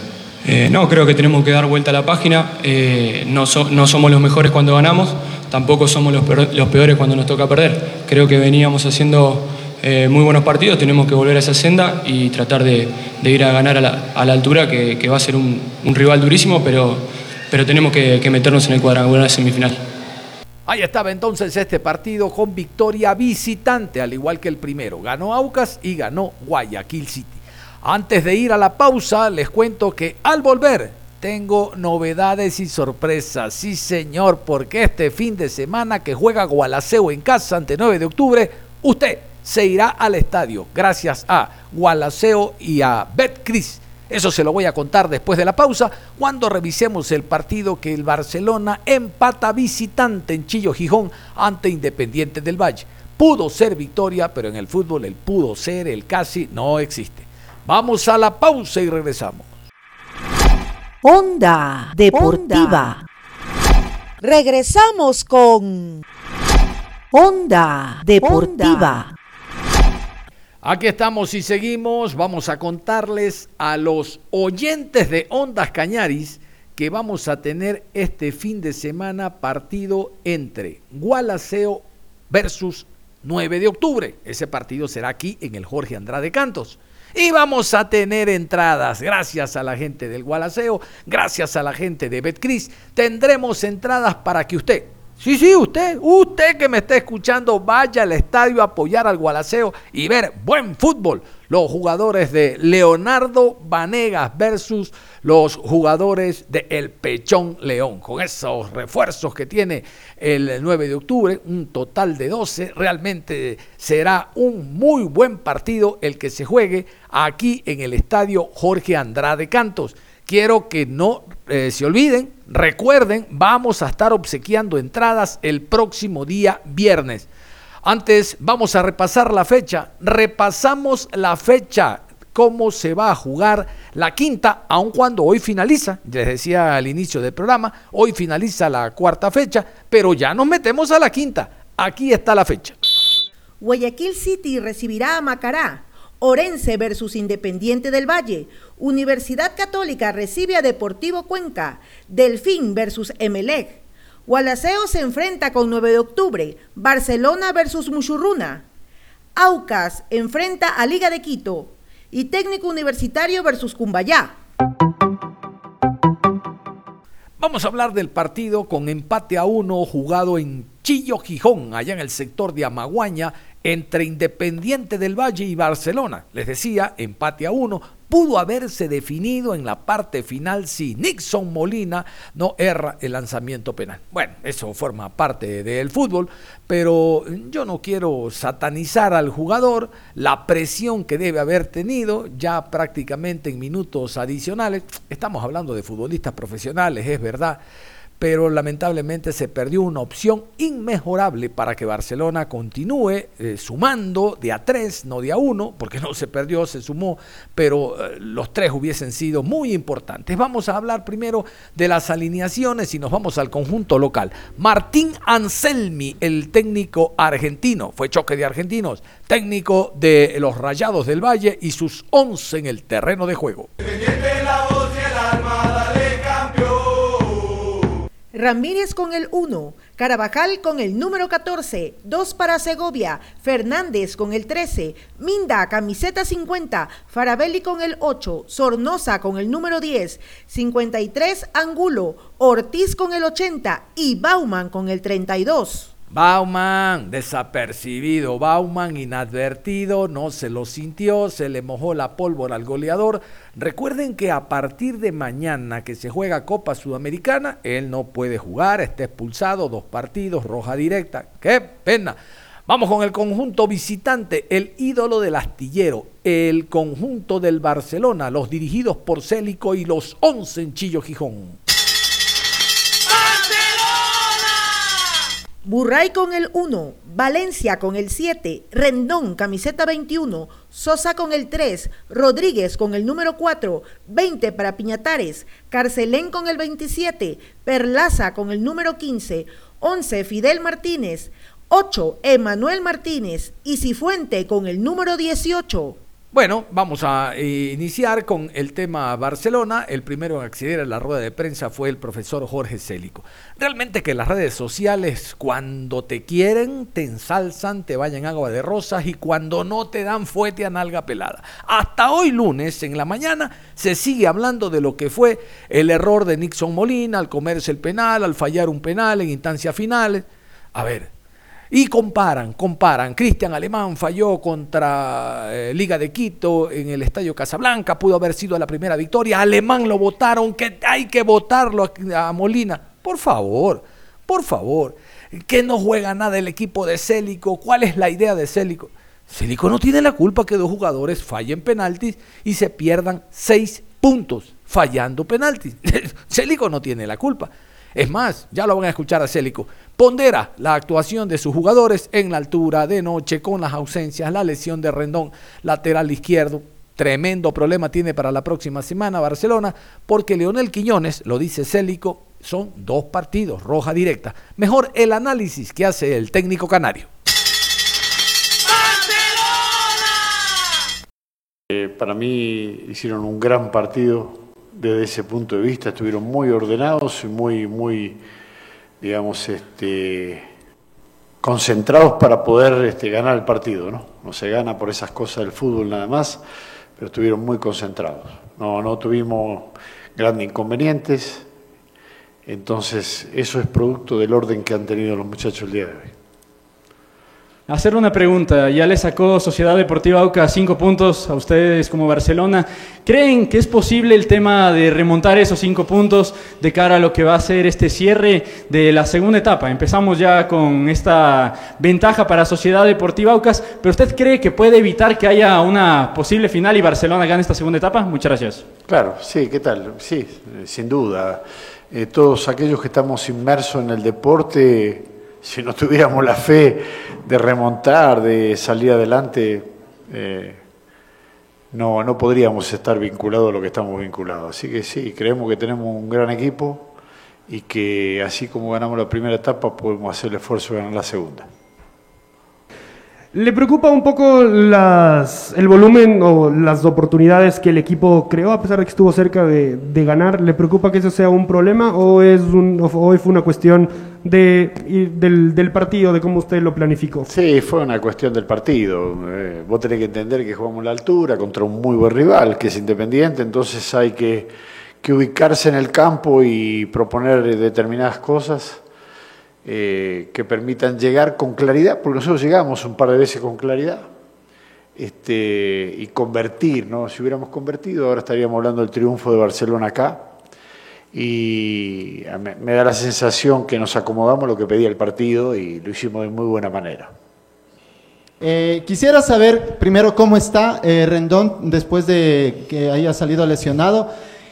Eh, no, creo que tenemos que dar vuelta a la página. Eh, no, so- no somos los mejores cuando ganamos, tampoco somos los peores cuando nos toca perder. Creo que veníamos haciendo eh, muy buenos partidos, tenemos que volver a esa senda y tratar de, ir a ganar a la, altura, que, va a ser un, rival durísimo, pero, pero tenemos que, que meternos en el cuadrangular semifinal. Ahí estaba entonces este partido con victoria visitante, al igual que el primero. Ganó Aucas y ganó Guayaquil City. Antes de ir a la pausa, les cuento que al volver tengo novedades y sorpresas. Sí, señor, porque este fin de semana que juega Gualaceo en casa ante 9 de octubre, usted se irá al estadio gracias a Gualaceo y a Betcris. Eso se lo voy a contar después de la pausa, cuando revisemos el partido que el Barcelona empata visitante en Chillo Gijón ante Independiente del Valle. Pudo ser victoria, pero en el fútbol el pudo ser, el casi no existe. Vamos a la pausa y regresamos. Onda Deportiva. Regresamos con Onda Deportiva. Aquí estamos y seguimos. Vamos a contarles a los oyentes de Ondas Cañaris que vamos a tener este fin de semana partido entre Gualaceo versus 9 de octubre. Ese partido será aquí en el Jorge Andrade Cantos. Y vamos a tener entradas, gracias a la gente del Gualaceo, gracias a la gente de Betcris. Tendremos entradas para que usted, sí, sí, usted, usted que me está escuchando, vaya al estadio a apoyar al Gualaceo y ver buen fútbol. Los jugadores de Leonardo Vanegas versus los jugadores de El Pechón León. Con esos refuerzos que tiene el 9 de octubre, un total de 12, realmente será un muy buen partido el que se juegue aquí en el estadio Jorge Andrade Cantos. Quiero que no eh, se olviden, recuerden, vamos a estar obsequiando entradas el próximo día viernes. Antes vamos a repasar la fecha. Repasamos la fecha, cómo se va a jugar la quinta, aun cuando hoy finaliza, les decía al inicio del programa, hoy finaliza la cuarta fecha, pero ya nos metemos a la quinta. Aquí está la fecha. Guayaquil City recibirá a Macará. Orense versus Independiente del Valle. Universidad Católica recibe a Deportivo Cuenca. Delfín versus Emelec. Gualaceo se enfrenta con 9 de octubre. Barcelona versus Muchurruna. Aucas enfrenta a Liga de Quito. Y Técnico Universitario versus Cumbayá. Vamos a hablar del partido con empate a uno jugado en Chillo Gijón, allá en el sector de Amaguaña, entre Independiente del Valle y Barcelona. Les decía, empate a uno. Pudo haberse definido en la parte final si Nixon Molina no erra el lanzamiento penal. Bueno, eso forma parte del fútbol, pero yo no quiero satanizar al jugador, la presión que debe haber tenido ya prácticamente en minutos adicionales. Estamos hablando de futbolistas profesionales, es verdad pero lamentablemente se perdió una opción inmejorable para que Barcelona continúe eh, sumando de a tres, no de a uno, porque no se perdió, se sumó, pero eh, los tres hubiesen sido muy importantes. Vamos a hablar primero de las alineaciones y nos vamos al conjunto local. Martín Anselmi, el técnico argentino, fue choque de argentinos, técnico de los Rayados del Valle y sus 11 en el terreno de juego. Ramírez con el 1, Carabajal con el número 14, 2 para Segovia, Fernández con el 13, Minda camiseta 50, Farabelli con el 8, Sornosa con el número 10, 53 Angulo, Ortiz con el 80 y Bauman con el 32. Bauman, desapercibido. Bauman, inadvertido, no se lo sintió, se le mojó la pólvora al goleador. Recuerden que a partir de mañana que se juega Copa Sudamericana, él no puede jugar, está expulsado, dos partidos, roja directa. ¡Qué pena! Vamos con el conjunto visitante, el ídolo del astillero, el conjunto del Barcelona, los dirigidos por Célico y los 11 en Chillo Gijón. Burray con el 1, Valencia con el 7, Rendón, camiseta 21, Sosa con el 3, Rodríguez con el número 4, 20 para Piñatares, Carcelén con el 27, Perlaza con el número 15, 11 Fidel Martínez, 8 Emanuel Martínez y Cifuente con el número 18. Bueno, vamos a eh, iniciar con el tema Barcelona. El primero en acceder a la rueda de prensa fue el profesor Jorge Célico. Realmente que las redes sociales, cuando te quieren, te ensalzan, te vayan agua de rosas y cuando no te dan fuete a nalga pelada. Hasta hoy lunes, en la mañana, se sigue hablando de lo que fue el error de Nixon Molina al comerse el penal, al fallar un penal en instancias finales. A ver, y comparan, comparan. Cristian Alemán falló contra eh, Liga de Quito en el Estadio Casablanca, pudo haber sido la primera victoria. Alemán lo votaron, que hay que votarlo a, Molina. Por favor, por favor. Que no juega nada el equipo de Célico. ¿Cuál es la idea de Célico? Célico no tiene la culpa que dos jugadores fallen penaltis y se pierdan seis puntos fallando penaltis. Célico no tiene la culpa. Es más, ya lo van a escuchar a Célico. Pondera la actuación de sus jugadores en la altura de noche con las ausencias, la lesión de Rendón, lateral izquierdo. Tremendo problema tiene para la próxima semana Barcelona, porque Leonel Quiñones, lo dice Célico, son dos partidos, roja directa. Mejor el análisis que hace el técnico canario. Eh, para mí hicieron un gran partido desde ese punto de vista, estuvieron muy ordenados y muy, muy, digamos, este, concentrados para poder este, ganar el partido, ¿no? No se gana por esas cosas del fútbol nada más, pero estuvieron muy concentrados. No, no tuvimos grandes inconvenientes, entonces eso es producto del orden que han tenido los muchachos el día de hoy. Hacer una pregunta, ya le sacó Sociedad Deportiva Auca cinco puntos a ustedes como Barcelona. ¿Creen que es posible el tema de remontar esos cinco puntos de cara a lo que va a ser este cierre de la segunda etapa? Empezamos ya con esta ventaja para Sociedad Deportiva Aucas, pero ¿usted cree que puede evitar que haya una posible final y Barcelona gane esta segunda etapa? Muchas gracias. Claro, sí, ¿qué tal? Sí, sin duda. Eh, todos aquellos que estamos inmersos en el deporte si no tuviéramos la fe de remontar, de salir adelante, eh, no, no podríamos estar vinculados a lo que estamos vinculados. Así que sí, creemos que tenemos un gran equipo y que así como ganamos la primera etapa, podemos hacer el esfuerzo de ganar la segunda. ¿Le preocupa un poco el volumen o las oportunidades que el equipo creó a pesar de que estuvo cerca de, ganar? ¿Le preocupa que eso sea un problema o, es un, fue una cuestión de, del, partido, de cómo usted lo planificó? Sí, fue una cuestión del partido. Eh, vos tenés que entender que jugamos la altura contra un muy buen rival, que es Independiente, entonces hay que, que ubicarse en el campo y proponer determinadas cosas eh, que permitan llegar con claridad, porque nosotros llegamos un par de veces con claridad, este, y convertir, ¿no? Si hubiéramos convertido, ahora estaríamos hablando del triunfo de Barcelona acá, y me, da la sensación que nos acomodamos lo que pedía el partido y lo hicimos de muy buena manera. Eh, quisiera saber primero cómo está eh, Rendón después de que haya salido lesionado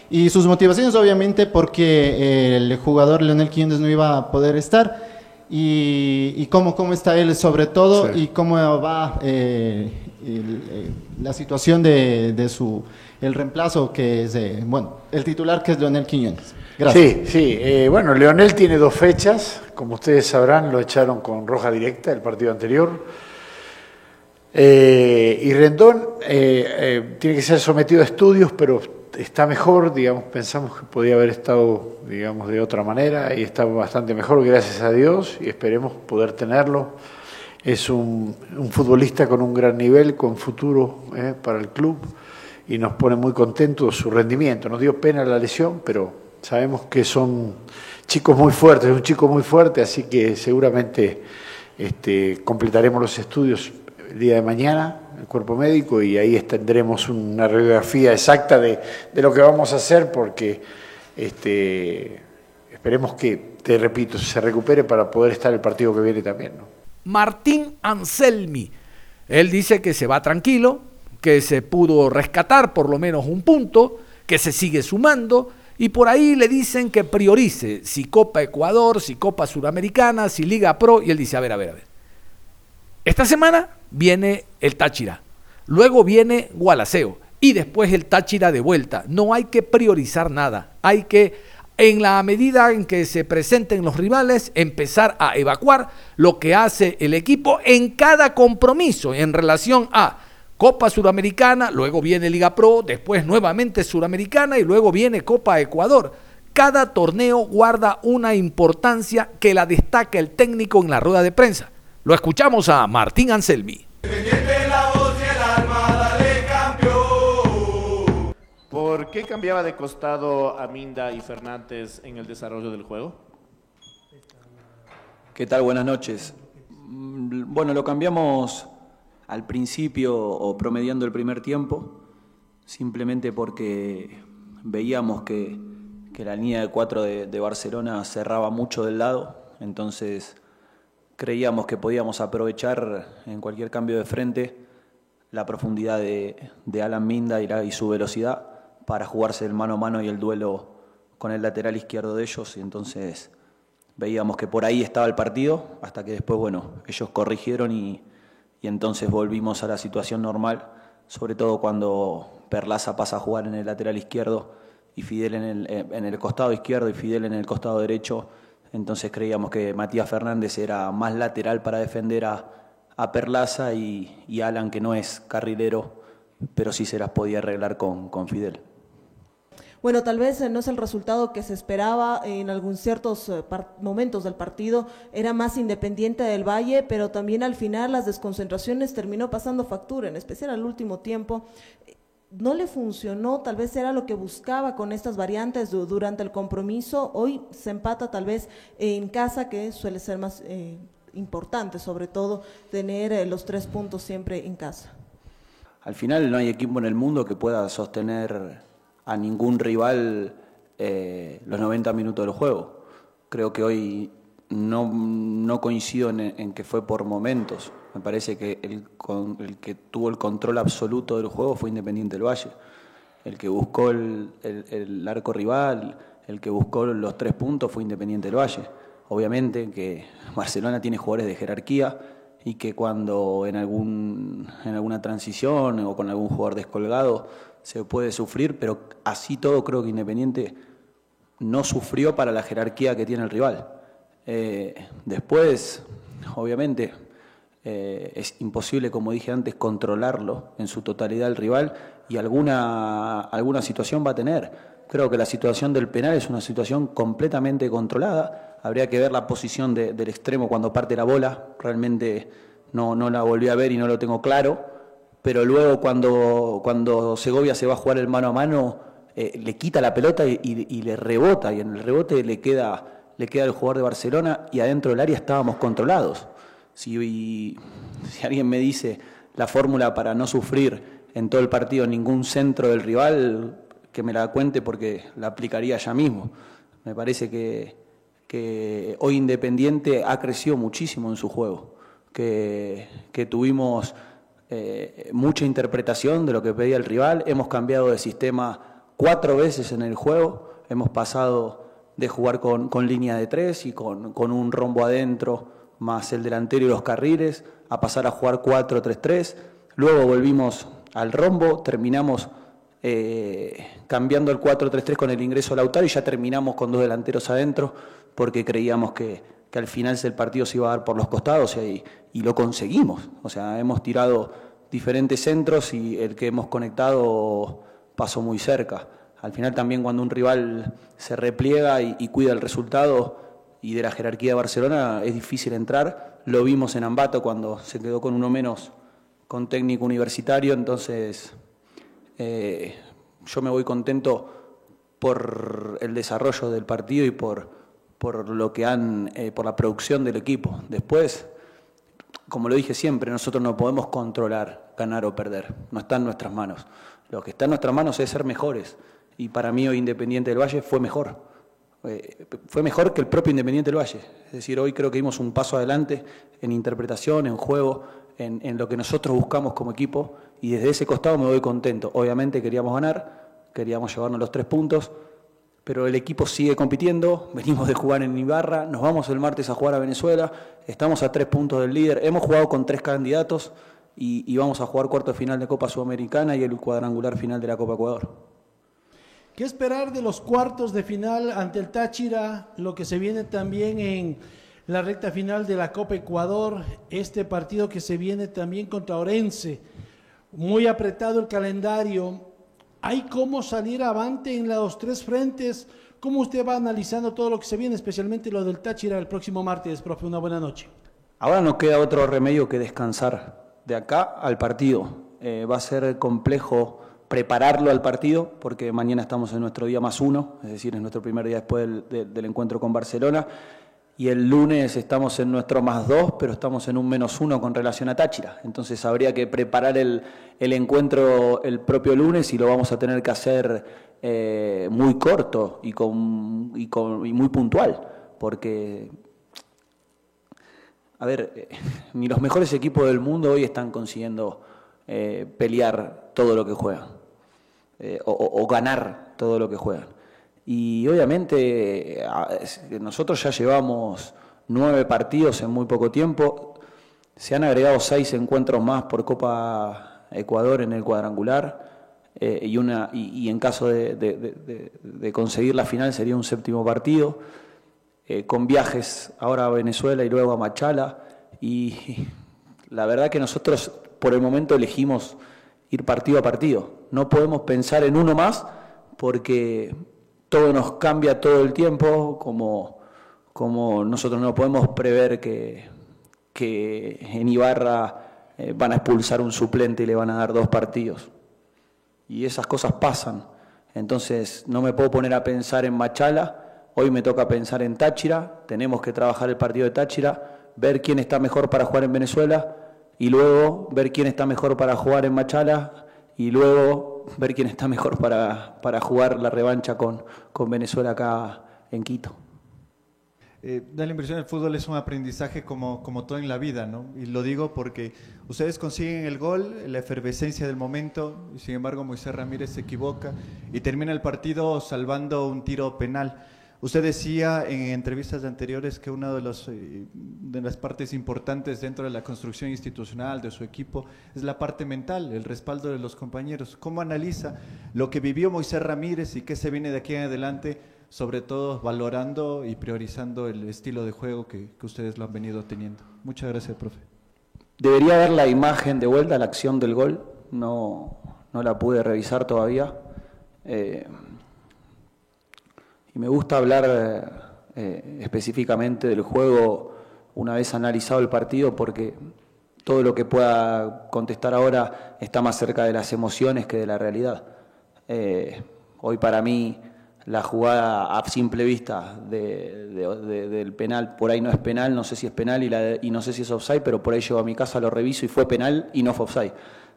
y sus motivaciones obviamente porque el jugador Leonel Quiñones no iba a poder estar y, cómo, cómo está él sobre todo y cómo va eh, eh, la situación de, de, su el reemplazo que es bueno el titular que es Leonel Quiñones. Gracias. Sí, sí. Eh, bueno, Leonel tiene dos fechas, como ustedes sabrán, lo echaron con roja directa el partido anterior. y Rendón tiene que ser sometido a estudios, pero está mejor, digamos, pensamos que podía haber estado, digamos, de otra manera y está bastante mejor, gracias a Dios, y esperemos poder tenerlo. Es un, futbolista con un gran nivel, con futuro eh, para el club, y nos pone muy contentos su rendimiento. Nos dio pena la lesión, pero Sabemos que son chicos muy fuertes, un chico muy fuerte, así que seguramente este, completaremos los estudios el día de mañana, el cuerpo médico, y ahí tendremos una radiografía exacta de, de lo que vamos a hacer, porque este, esperemos que, te repito, se recupere para poder estar el partido que viene también. ¿no? Martín Anselmi, él dice que se va tranquilo, que se pudo rescatar por lo menos un punto, que se sigue sumando, y por ahí le dicen que priorice si Copa Ecuador, si Copa Suramericana, si Liga Pro, y él dice, a ver, a ver, a ver. Esta semana viene el Táchira, luego viene Gualaceo y después el Táchira de vuelta. No hay que priorizar nada, hay que, en la medida en que se presenten los rivales, empezar a evacuar lo que hace el equipo en cada compromiso en relación a Copa Suramericana, luego viene Liga Pro, después nuevamente Suramericana y luego viene Copa Ecuador. Cada torneo guarda una importancia que la destaca el técnico en la rueda de prensa. Lo escuchamos a Martín Anselmi. ¿Por qué cambiaba de costado Aminda y Fernández en el desarrollo del juego? ¿Qué tal? Buenas noches. Mm, Bueno, lo cambiamos al principio o promediando el primer tiempo, simplemente porque veíamos que, que la línea de cuatro de, Barcelona cerraba mucho del lado, entonces creíamos que podíamos aprovechar en cualquier cambio de frente la profundidad de, de Alan Minda y, y su velocidad para jugarse el mano a mano y el duelo con el lateral izquierdo de ellos, y entonces veíamos que por ahí estaba el partido, hasta que después, bueno, ellos corrigieron y, y entonces volvimos a la situación normal, sobre todo cuando Perlaza pasa a jugar en el lateral izquierdo y Fidel en el, eh, en el costado izquierdo y Fidel en el costado derecho. Entonces creíamos que Matías Fernández era más lateral para defender a, a Perlaza y, y Alan, que no es carrilero, pero sí se las podía arreglar con, con Fidel. Bueno, tal vez eh, no es el resultado que se esperaba en algunos ciertos eh, momentos del partido, era más independiente del Valle, pero también al final las desconcentraciones terminó pasando factura, en especial al último tiempo. No le funcionó, tal vez era lo que buscaba con estas variantes du- durante el compromiso. Hoy se empata tal vez en casa, que suele ser más eh, importante, sobre todo tener los tres puntos siempre en casa. Al final no hay equipo en el mundo que pueda sostener a ningún rival eh, los 90 minutos del juego. Creo que hoy no, no coincido en, que fue por momentos. Me parece que el, con- el que tuvo el control absoluto del juego fue Independiente del Valle. El que buscó el, el- el arco rival, el que buscó los tres puntos fue Independiente del Valle. Obviamente que Barcelona tiene jugadores de jerarquía y que cuando en, algún, en alguna transición o con algún jugador descolgado se puede sufrir, pero así todo creo que Independiente no sufrió para la jerarquía que tiene el rival. Eh, después, obviamente, eh, es imposible, como dije antes, controlarlo en su totalidad el rival y alguna, alguna situación va a tener. Creo que la situación del penal es una situación completamente controlada. Habría que ver la posición de- del extremo cuando parte la bola. Realmente no, no la volví a ver y no lo tengo claro. Pero luego cuando, cuando Segovia se va a jugar el mano a mano, eh, le quita la pelota y, le rebota. Y en el rebote le queda, le queda el jugador de Barcelona y adentro del área estábamos controlados. Si, si alguien me dice la fórmula para no sufrir en todo el partido ningún centro del rival, que me la cuente porque la aplicaría ya mismo. Me parece que, que hoy Independiente ha crecido muchísimo en su juego, que, que tuvimos eh, mucha interpretación de lo que pedía el rival, hemos cambiado de sistema cuatro veces en el juego, hemos pasado de jugar con, línea de tres y con, con un rombo adentro más el delantero y los carriles, a pasar a jugar 4-3-3, luego volvimos al rombo, terminamos eh, cambiando el 4-3-3 con el ingreso a Lautaro y ya terminamos con dos delanteros adentro porque creíamos que, que al final el partido se iba a dar por los costados y, y lo conseguimos. O sea, hemos tirado diferentes centros y el que hemos conectado pasó muy cerca. Al final también cuando un rival se repliega y, cuida el resultado y de la jerarquía de Barcelona es difícil entrar. Lo vimos en Ambato cuando se quedó con uno menos con técnico universitario, entonces eh, yo me voy contento por el desarrollo del partido y por, por lo que han, eh, por la producción del equipo. Después, como lo dije siempre, nosotros no podemos controlar ganar o perder, no está en nuestras manos. Lo que está en nuestras manos es ser mejores. Y para mí hoy Independiente del Valle fue mejor. Eh, fue mejor que el propio Independiente del Valle. Es decir, hoy creo que dimos un paso adelante en interpretación, en juego, en, en lo que nosotros buscamos como equipo. Y desde ese costado me voy contento. Obviamente queríamos ganar, queríamos llevarnos los tres puntos, pero el equipo sigue compitiendo, venimos de jugar en Ibarra, nos vamos el martes a jugar a Venezuela, estamos a tres puntos del líder, hemos jugado con tres candidatos y, y vamos a jugar cuarto final de Copa Sudamericana y el cuadrangular final de la Copa Ecuador. ¿Qué esperar de los cuartos de final ante el Táchira? Lo que se viene también en la recta final de la Copa Ecuador, este partido que se viene también contra Orense. Muy apretado el calendario. ¿Hay cómo salir avante en los tres frentes? ¿Cómo usted va analizando todo lo que se viene, especialmente lo del Táchira el próximo martes, profe? Una buena noche. Ahora no queda otro remedio que descansar. De acá al partido. Eh, va a ser complejo prepararlo al partido, porque mañana estamos en nuestro día más uno, es decir, es nuestro primer día después del, de- del encuentro con Barcelona, y el lunes estamos en nuestro más dos, pero estamos en un menos uno con relación a Táchira. Entonces habría que preparar el, el encuentro el propio lunes y lo vamos a tener que hacer eh, muy corto y, con, y, con, y muy puntual, porque a ver, eh, ni los mejores equipos del mundo hoy están consiguiendo eh, pelear todo lo que juegan eh, o, ganar todo lo que juegan. Y obviamente nosotros ya llevamos nueve partidos en muy poco tiempo, se han agregado seis encuentros más por Copa Ecuador en el cuadrangular eh, y, una, y, en caso de conseguir la final sería un séptimo partido eh, con viajes ahora a Venezuela y luego a Machala. Y la verdad que nosotros por el momento elegimos ir partido a partido. No podemos pensar en uno más porque todo nos cambia todo el tiempo, como, nosotros no podemos prever que, que en Ibarra eh, van a expulsar un suplente y le van a dar dos partidos. Y esas cosas pasan. Entonces no me puedo poner a pensar en Machala, hoy me toca pensar en Táchira, tenemos que trabajar el partido de Táchira, ver quién está mejor para jugar en Venezuela y luego ver quién está mejor para jugar en Machala y luego ver quién está mejor para, para jugar la revancha con, con Venezuela acá en Quito. Eh, da la impresión el fútbol es un aprendizaje como, como todo en la vida, ¿no? Y lo digo porque ustedes consiguen el gol, la efervescencia del momento, y sin embargo Moisés Ramírez se equivoca y termina el partido salvando un tiro penal. Usted decía en entrevistas anteriores que una eh, de las partes importantes dentro de la construcción institucional de su equipo es la parte mental, el respaldo de los compañeros. ¿Cómo analiza lo que vivió Moisés Ramírez y qué se viene de aquí en adelante, sobre todo valorando y priorizando el estilo de juego que, que ustedes lo han venido teniendo? Muchas gracias, profe. Debería ver la imagen de vuelta, la acción del gol, no, no la pude revisar todavía. Eh, y me gusta hablar eh, específicamente del juego una vez analizado el partido porque todo lo que pueda contestar ahora está más cerca de las emociones que de la realidad. Eh, hoy para mí la jugada a simple vista de- de- de- del penal, por ahí no es penal, no sé si es penal y, la y no sé si es offside, pero por ahí llego a mi casa, lo reviso y fue penal y no fue offside.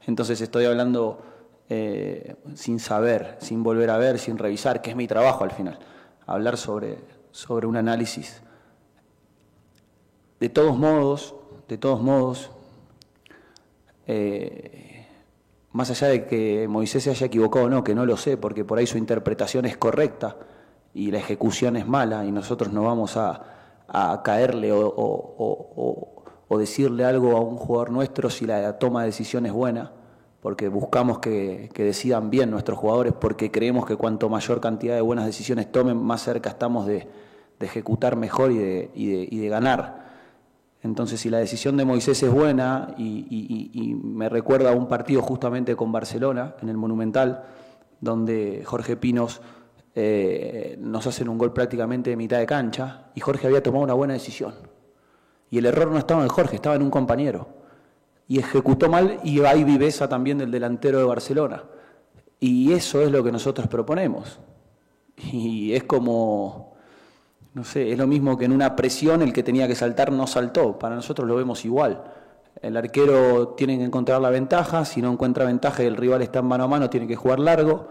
Entonces estoy hablando eh, sin saber, sin volver a ver, sin revisar, que es mi trabajo al final, hablar sobre, sobre un análisis. De todos modos, de todos modos, eh, más allá de que Moisés se haya equivocado o no, que no lo sé, porque por ahí su interpretación es correcta y la ejecución es mala y nosotros no vamos a, a caerle o, o- o- o- decirle algo a un jugador nuestro si la toma de decisión es buena, porque buscamos que, decidan bien nuestros jugadores, porque creemos que cuanto mayor cantidad de buenas decisiones tomen, más cerca estamos de, ejecutar mejor y de, ganar. Entonces, si la decisión de Moisés es buena y me recuerda a un partido justamente con Barcelona, en el Monumental, donde Jorge Pinos eh, nos hacen un gol prácticamente de mitad de cancha y Jorge había tomado una buena decisión. Y el error no estaba en Jorge, estaba en un compañero. Y ejecutó mal y hay viveza también del delantero de Barcelona. Y eso es lo que nosotros proponemos. y es como, no sé, es lo mismo que en una presión el que tenía que saltar no saltó. Para nosotros lo vemos igual. El arquero tiene que encontrar la ventaja, si no encuentra ventaja y el rival está en mano a mano, tiene que jugar largo,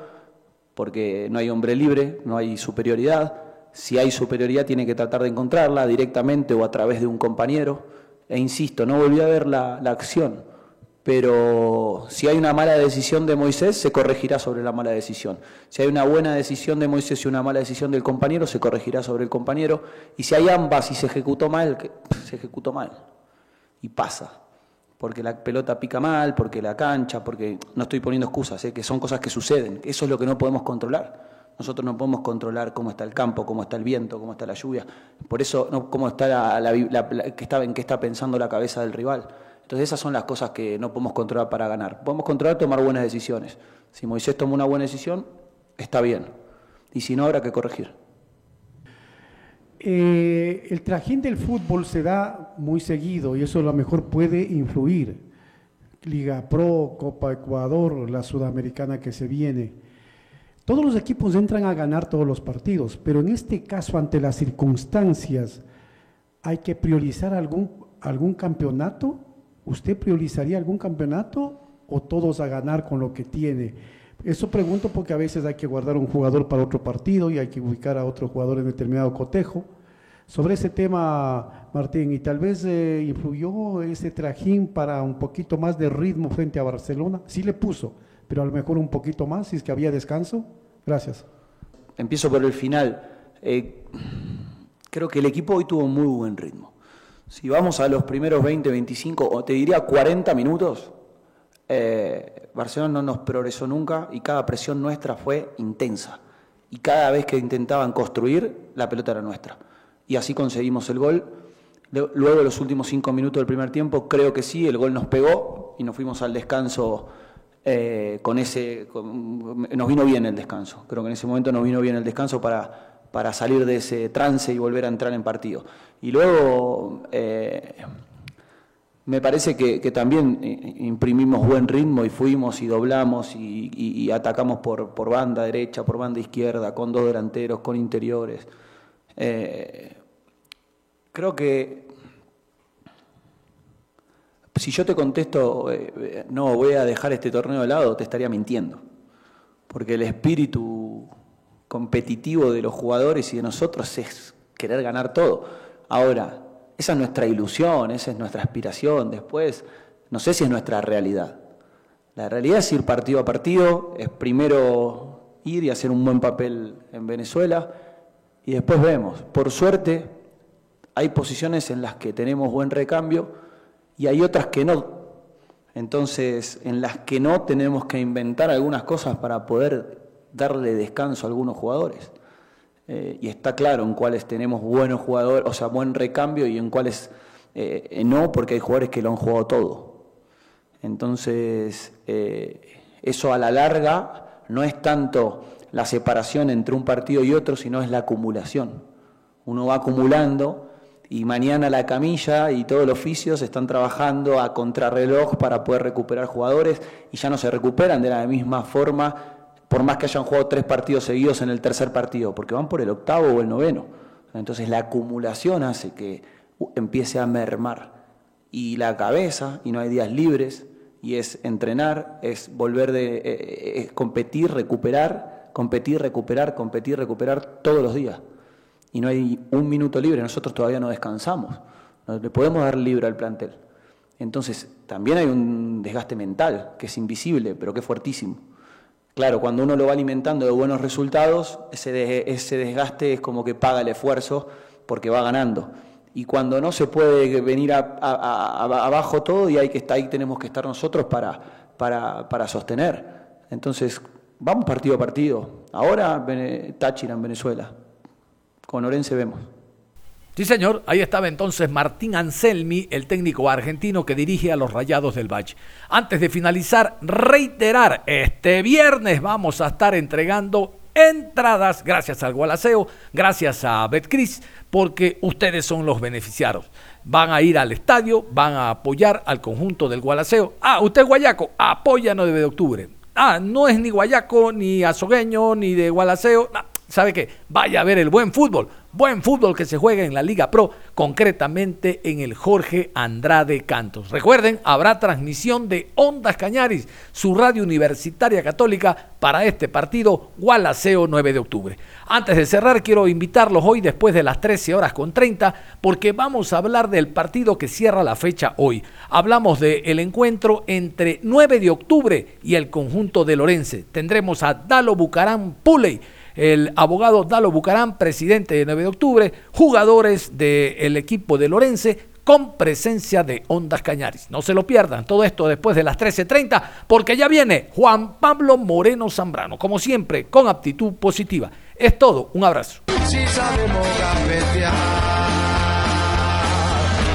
porque no hay hombre libre, no hay superioridad. Si hay superioridad, tiene que tratar de encontrarla directamente o a través de un compañero. E insisto, no volví a ver la, la acción, pero si hay una mala decisión de Moisés, se corregirá sobre la mala decisión. Si hay una buena decisión de Moisés y una mala decisión del compañero, se corregirá sobre el compañero. Y si hay ambas y se ejecutó mal, se ejecutó mal. Y pasa porque la pelota pica mal, porque la cancha, porque no estoy poniendo excusas, ¿eh? que son cosas que suceden. Eso es lo que no podemos controlar. Nosotros no podemos controlar cómo está el campo, cómo está el viento, cómo está la lluvia. Por eso, no, cómo está la, la- que está, en qué está pensando la cabeza del rival. Entonces esas son las cosas que no podemos controlar para ganar. Podemos controlar tomar buenas decisiones. Si Moisés toma una buena decisión, está bien. Y si no, habrá que corregir. Eh, el trajín del fútbol se da muy seguido y eso a lo mejor puede influir. Liga Pro, Copa Ecuador, la Sudamericana que se viene. Todos los equipos entran a ganar todos los partidos, pero en este caso, ante las circunstancias, hay que priorizar algún, algún campeonato. ¿Usted priorizaría algún campeonato o todos a ganar con lo que tiene? Eso pregunto porque a veces hay que guardar un jugador para otro partido y hay que ubicar a otro jugador en determinado cotejo. Sobre ese tema, Martín, y tal vez eh, influyó ese trajín para un poquito más de ritmo frente a Barcelona. Sí le puso, pero a lo mejor un poquito más, si es que había descanso. Gracias. Empiezo por el final. Eh, creo que el equipo hoy tuvo muy buen ritmo. Si vamos a los primeros 20, 25, o te diría 40 minutos, eh, Barcelona no nos progresó nunca y cada presión nuestra fue intensa. Y cada vez que intentaban construir, la pelota era nuestra. Y así conseguimos el gol. Luego de los últimos cinco minutos del primer tiempo, creo que sí, el gol nos pegó y nos fuimos al descanso eh, con ese... nos vino bien el descanso. Creo que en ese momento nos vino bien el descanso para, para salir de ese trance y volver a entrar en partido. Y luego... eh, me parece que, también imprimimos buen ritmo y fuimos y doblamos y, atacamos por, por banda derecha, por banda izquierda, con dos delanteros, con interiores. Eh, creo que si yo te contesto, eh, eh, no, voy a dejar este torneo de lado, te estaría mintiendo. Porque el espíritu competitivo de los jugadores y de nosotros es querer ganar todo. Ahora, esa es nuestra ilusión, esa es nuestra aspiración. Después, no sé si es nuestra realidad. La realidad es ir partido a partido, es primero ir y hacer un buen papel en Venezuela y después vemos. Por suerte, hay posiciones en las que tenemos buen recambio y hay otras que no. Entonces, en las que no tenemos que inventar algunas cosas para poder darle descanso a algunos jugadores. Eh, y está claro en cuáles tenemos buenos jugadores, o sea, buen recambio y en cuáles eh, eh, no, porque hay jugadores que lo han jugado todo. Entonces, eso a la larga no es tanto la separación entre un partido y otro, sino es la acumulación. Uno va acumulando y mañana la camilla y todos los oficios están trabajando a contrarreloj para poder recuperar jugadores y ya no se recuperan de la misma forma, por más que hayan jugado tres partidos seguidos en el tercer partido, porque van por el octavo o el noveno. Entonces la acumulación hace que empiece a mermar y la cabeza, y no hay días libres, y es entrenar, es volver de eh, es competir, recuperar, competir, recuperar, competir, recuperar todos los días. Y no hay un minuto libre, nosotros todavía no descansamos, no le podemos dar libre al plantel. Entonces, también hay un desgaste mental que es invisible, pero que es fuertísimo. Claro, cuando uno lo va alimentando de buenos resultados, ese, ese desgaste es como que paga el esfuerzo porque va ganando. Y cuando no se puede venir abajo todo y hay que estar, ahí tenemos que estar nosotros para, para, para sostener. Entonces, vamos partido a partido. Ahora Táchira en Venezuela. Con Orense vemos. Sí, señor, ahí estaba entonces Martín Anselmi, el técnico argentino que dirige a los Rayados del Valle. Antes de finalizar, reiterar, este viernes vamos a estar entregando entradas gracias al Gualaceo, gracias a Betcris, porque ustedes son los beneficiados. Van a ir al estadio, van a apoyar al conjunto del Gualaceo. Ah, usted guayaco, apoya 9 de octubre. Ah, no es ni guayaco, ni azogueño, ni de Gualaceo. Ah, ¿sabe qué? Vaya a ver el buen fútbol. Buen fútbol que se juega en la Liga Pro, concretamente en el Jorge Andrade Cantos. Recuerden, habrá transmisión de Ondas Cañaris, su radio universitaria católica, para este partido Gualaceo 9 de octubre. Antes de cerrar, quiero invitarlos hoy después de las 13 horas con 30, porque vamos a hablar del partido que cierra la fecha hoy. Hablamos del encuentro entre 9 de octubre y el conjunto de Lorense. Tendremos a Dalo Bucarán Puley el abogado Dalo Bucarán, presidente de 9 de octubre, jugadores del equipo de Lorense con presencia de Ondas Cañaris. No se lo pierdan, todo esto después de las 13.30, porque ya viene Juan Pablo Moreno Zambrano, como siempre, con aptitud positiva. Es todo, un abrazo.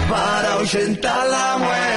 para la muerte.